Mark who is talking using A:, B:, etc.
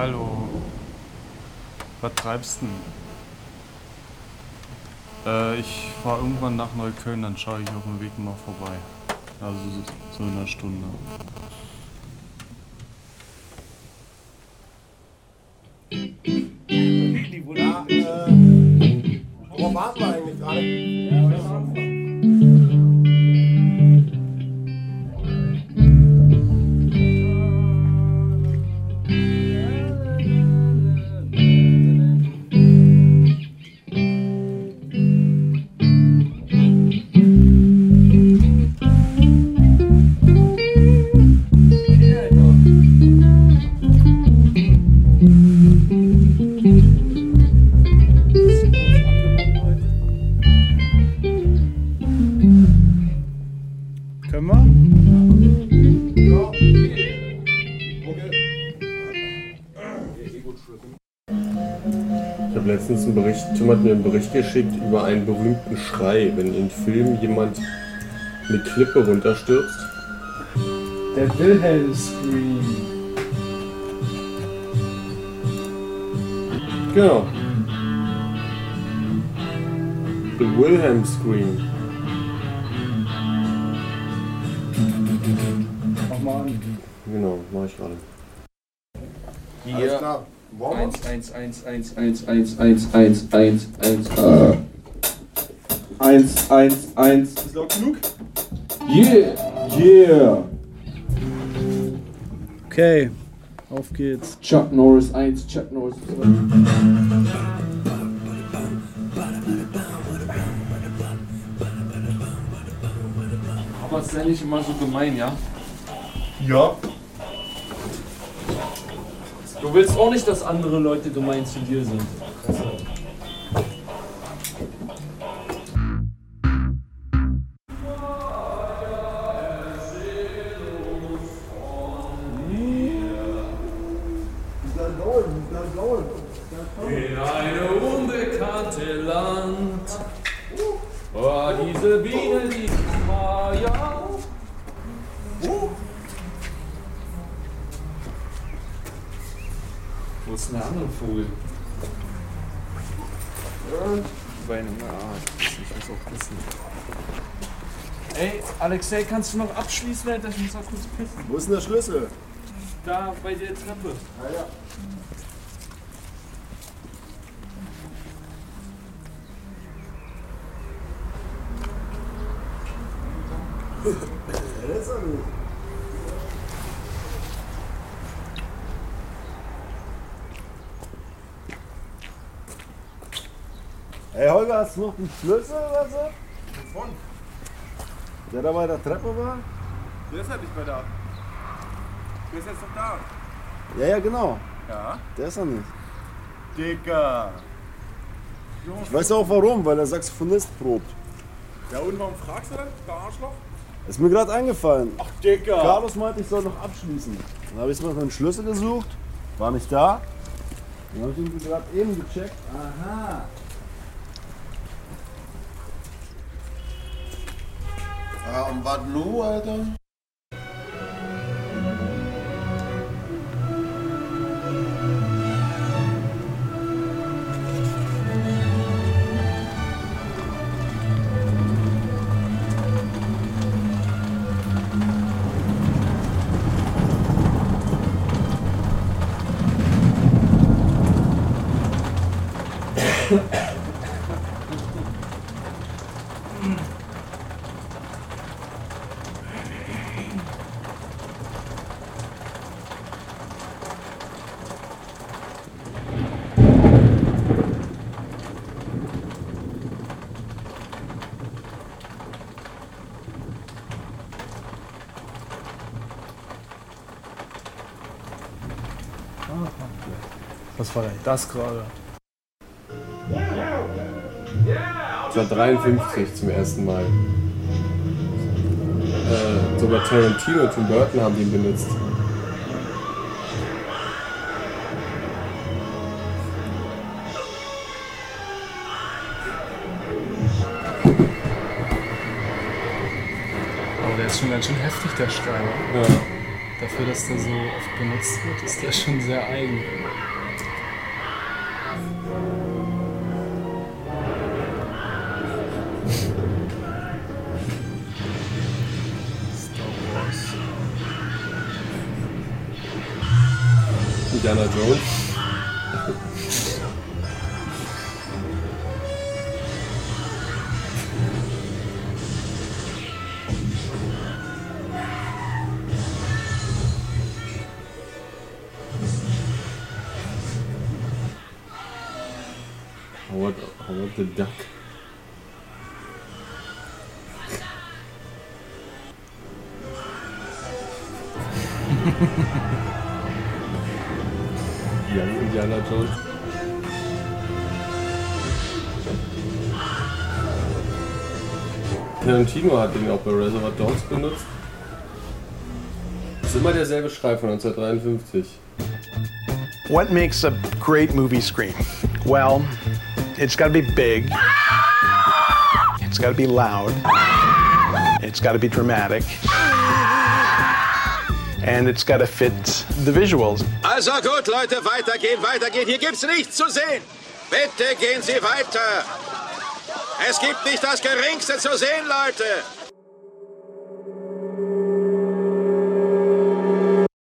A: Hallo. Was treibst du denn? Äh, ich fahre irgendwann nach Neukölln, dann schaue ich auf dem Weg mal vorbei. Also so in einer Stunde.
B: Ja, äh, worauf warten wir eigentlich gerade?
A: Können wir?
C: Ich habe letztens einen Bericht, Tim hat mir einen Bericht geschickt über einen berühmten Schrei, wenn in Filmen jemand eine Klippe runterstürzt.
D: Der Wilhelm Scream.
C: Genau. The Wilhelm Scream.
D: Mach mal an.
C: Genau, mache ich gerade.
B: Alles
E: Hier.
B: klar. Wollen wir?
E: 1, 1, 1, 1, 1, 1, 1, 1, 1, 1, äh. 1, 1, 1.
B: Ist laut genug?
E: Yeah! Yeah!
D: Okay, auf geht's.
E: Chuck Norris 1, Chuck Norris 2. Aber sei nicht immer so gemein, ja?
B: Ja.
E: Du willst auch nicht, dass andere Leute gemein zu dir sind. In eine unbekannte Land. Oh, diese Biene, die war ja. Wo ist denn der andere Vogel? Bei einem ah, ich muss auch pissen. Ey, Alexei, kannst du noch abschließen, Alter? Ich muss auch kurz pissen.
B: Wo ist denn der Schlüssel?
E: Da bei der Treppe.
B: Ah. Ja, Hey Holger, hast du noch einen Schlüssel oder so?
F: Wovon?
B: Der da bei der Treppe war?
F: Der ist halt nicht mehr da. Der ist jetzt noch da.
B: Ja, ja, genau.
F: Ja.
B: Der ist er nicht.
F: Digga.
B: Ich weiß auch warum, weil der Saxophonist probt.
F: Ja, und warum fragst du dann, der Arschloch?
B: Ist mir gerade eingefallen.
F: Ach, Digga.
B: Carlos meinte, ich soll noch abschließen. Dann habe ich nach einem Schlüssel gesucht, war nicht da. Dann habe ich ihn gerade eben gecheckt. Aha.
G: Ja, und was nu, Alter?
A: Was war denn das gerade?
C: Das war 53 zum ersten Mal. Äh, sogar Tarantino und Tim Burton haben den benutzt.
A: Aber der ist schon ganz schön heftig, der Schrei.
C: Ja.
D: Dafür, dass der so oft benutzt wird, ist der schon sehr eigen.
C: Indiana Jones. Howard, Howard the Duck. Young Indiana Jones. Tarantino hat den auch bei Reservoir Dogs benutzt. Ist immer derselbe Schrei von 1953.
H: What makes a great movie scream? Well, it's got to be big. It's got to be loud. It's got to be dramatic. And it's got to fit the visuals.
I: Also gut, Leute, weitergehen, weitergehen. Hier gibt's nichts zu sehen. Bitte gehen Sie weiter. Es gibt nicht das Geringste zu sehen, Leute.